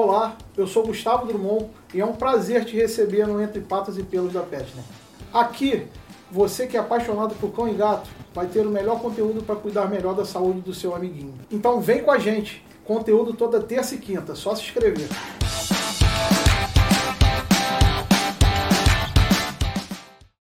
Olá, Eu sou Gustavo Drummond e é um prazer te receber no Entre Patas e Pelos da Petner. Aqui, você que é apaixonado por cão e gato vai ter o melhor conteúdo para cuidar melhor da saúde do seu amiguinho. Então vem com a gente, conteúdo toda terça e quinta, só se inscrever.